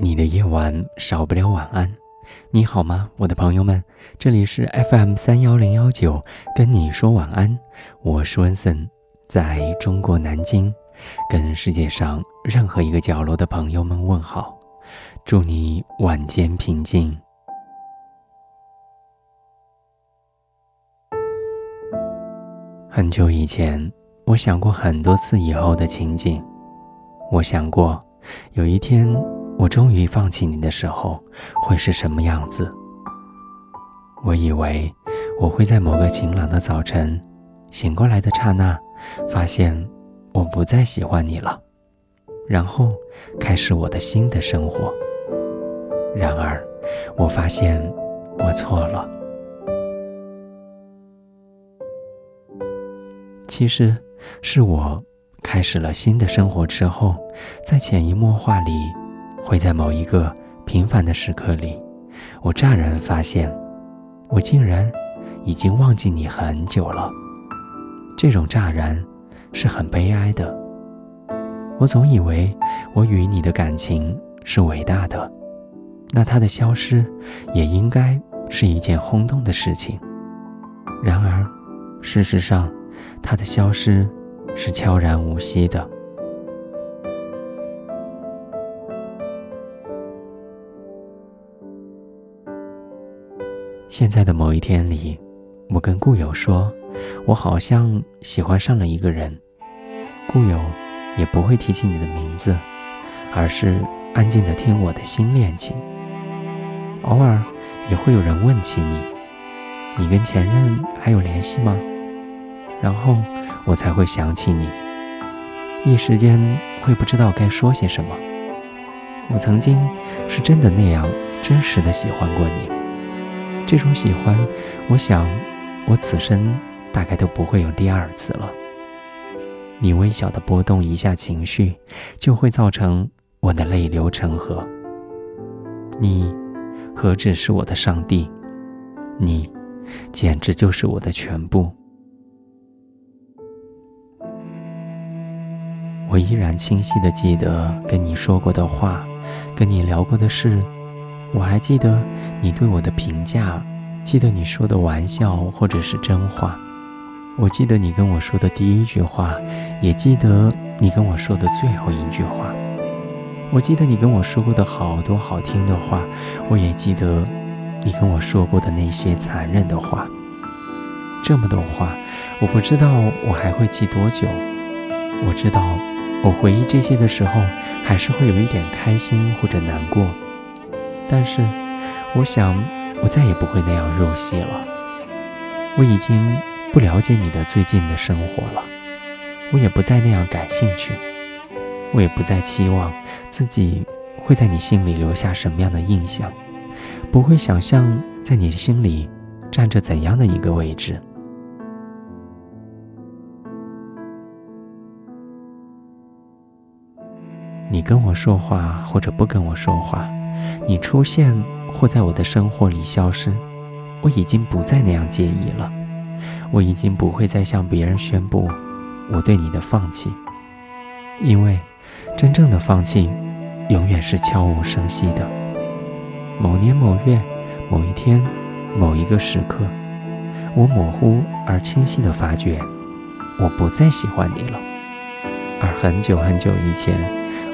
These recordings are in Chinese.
你的夜晚少不了晚安。你好吗，我的朋友们？这里是 FM 三幺零幺九，跟你说晚安。我是温森，在中国南京，跟世界上任何一个角落的朋友们问好。祝你晚间平静。很久以前，我想过很多次以后的情景。我想过，有一天我终于放弃你的时候，会是什么样子。我以为我会在某个晴朗的早晨，醒过来的刹那，发现我不再喜欢你了，然后开始我的新的生活。然而，我发现我错了。其实，是我开始了新的生活之后，在潜移默化里，会在某一个平凡的时刻里，我乍然发现，我竟然已经忘记你很久了。这种乍然是很悲哀的。我总以为我与你的感情是伟大的，那它的消失也应该是一件轰动的事情。然而，事实上，它的消失是悄然无息的。现在的某一天里，我跟故友说，我好像喜欢上了一个人。故友也不会提起你的名字，而是安静的听我的新恋情。偶尔也会有人问起你，你跟前任还有联系吗？然后我才会想起你，一时间会不知道该说些什么。我曾经是真的那样真实的喜欢过你，这种喜欢，我想我此生大概都不会有第二次了。你微小的波动一下情绪，就会造成我的泪流成河。你何止是我的上帝，你简直就是我的全部。我依然清晰的记得跟你说过的话，跟你聊过的事。我还记得你对我的评价，记得你说的玩笑或者是真话。我记得你跟我说的第一句话，也记得你跟我说的最后一句话。我记得你跟我说过的好多好听的话，我也记得你跟我说过的那些残忍的话。这么多话，我不知道我还会记多久。我知道。我回忆这些的时候，还是会有一点开心或者难过，但是，我想我再也不会那样入戏了。我已经不了解你的最近的生活了，我也不再那样感兴趣，我也不再期望自己会在你心里留下什么样的印象，不会想象在你心里占着怎样的一个位置。你跟我说话或者不跟我说话，你出现或在我的生活里消失，我已经不再那样介意了。我已经不会再向别人宣布我对你的放弃，因为真正的放弃永远是悄无声息的。某年某月某一天某一个时刻，我模糊而清晰地发觉，我不再喜欢你了。而很久很久以前。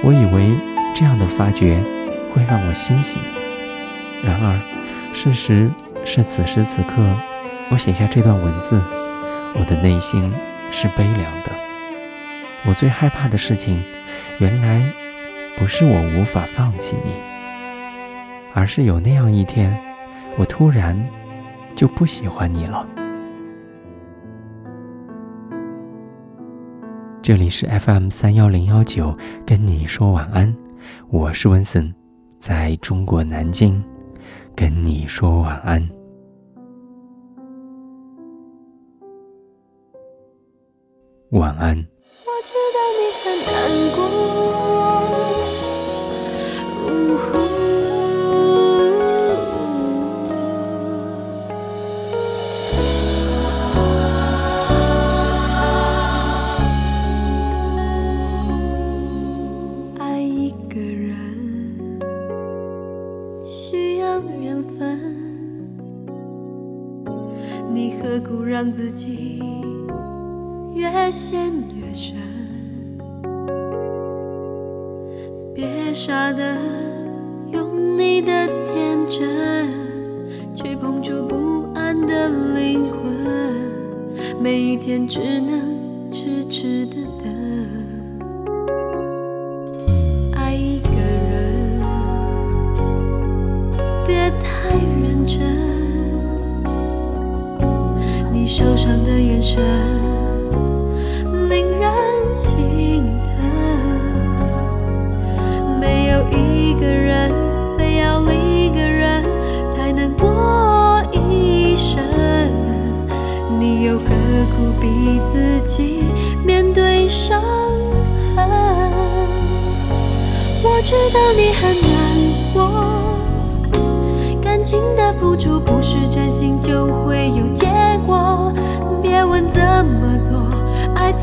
我以为这样的发觉会让我欣喜，然而，事实是此时此刻，我写下这段文字，我的内心是悲凉的。我最害怕的事情，原来不是我无法放弃你，而是有那样一天，我突然就不喜欢你了。这里是 FM 三幺零幺九，跟你说晚安，我是温森，在中国南京跟你说晚安。晚安。我知道你很难过。陷越深，别傻的用你的天真去碰触不安的灵魂，每一天只能痴痴的等爱一个人。别太认真，你受伤的眼神。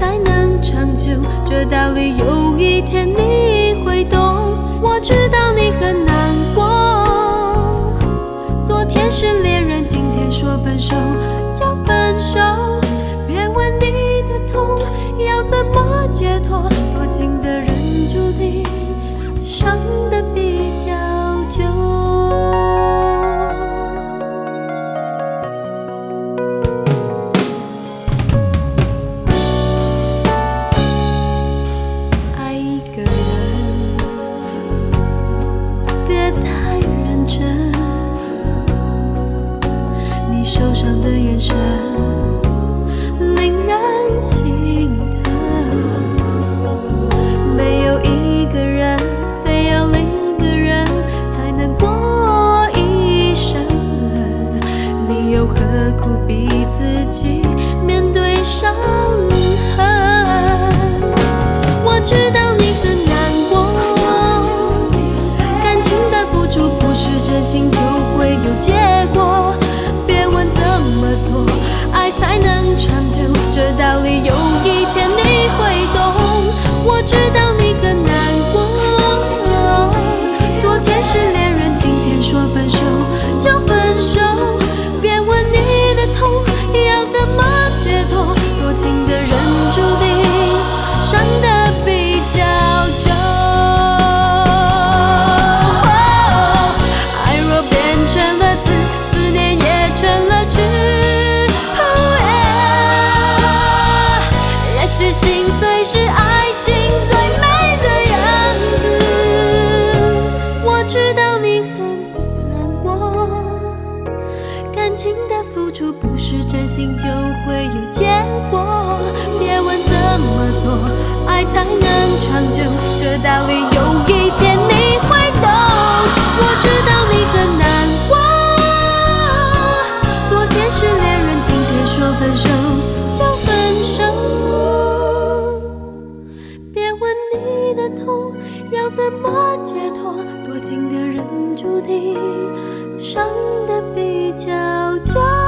才能长久这道理有一天才能长久这道理有一天你会懂我知道你很难过。昨天是恋人今天说分手就分手。别问你的痛要怎么解脱多情的人注定伤得比较久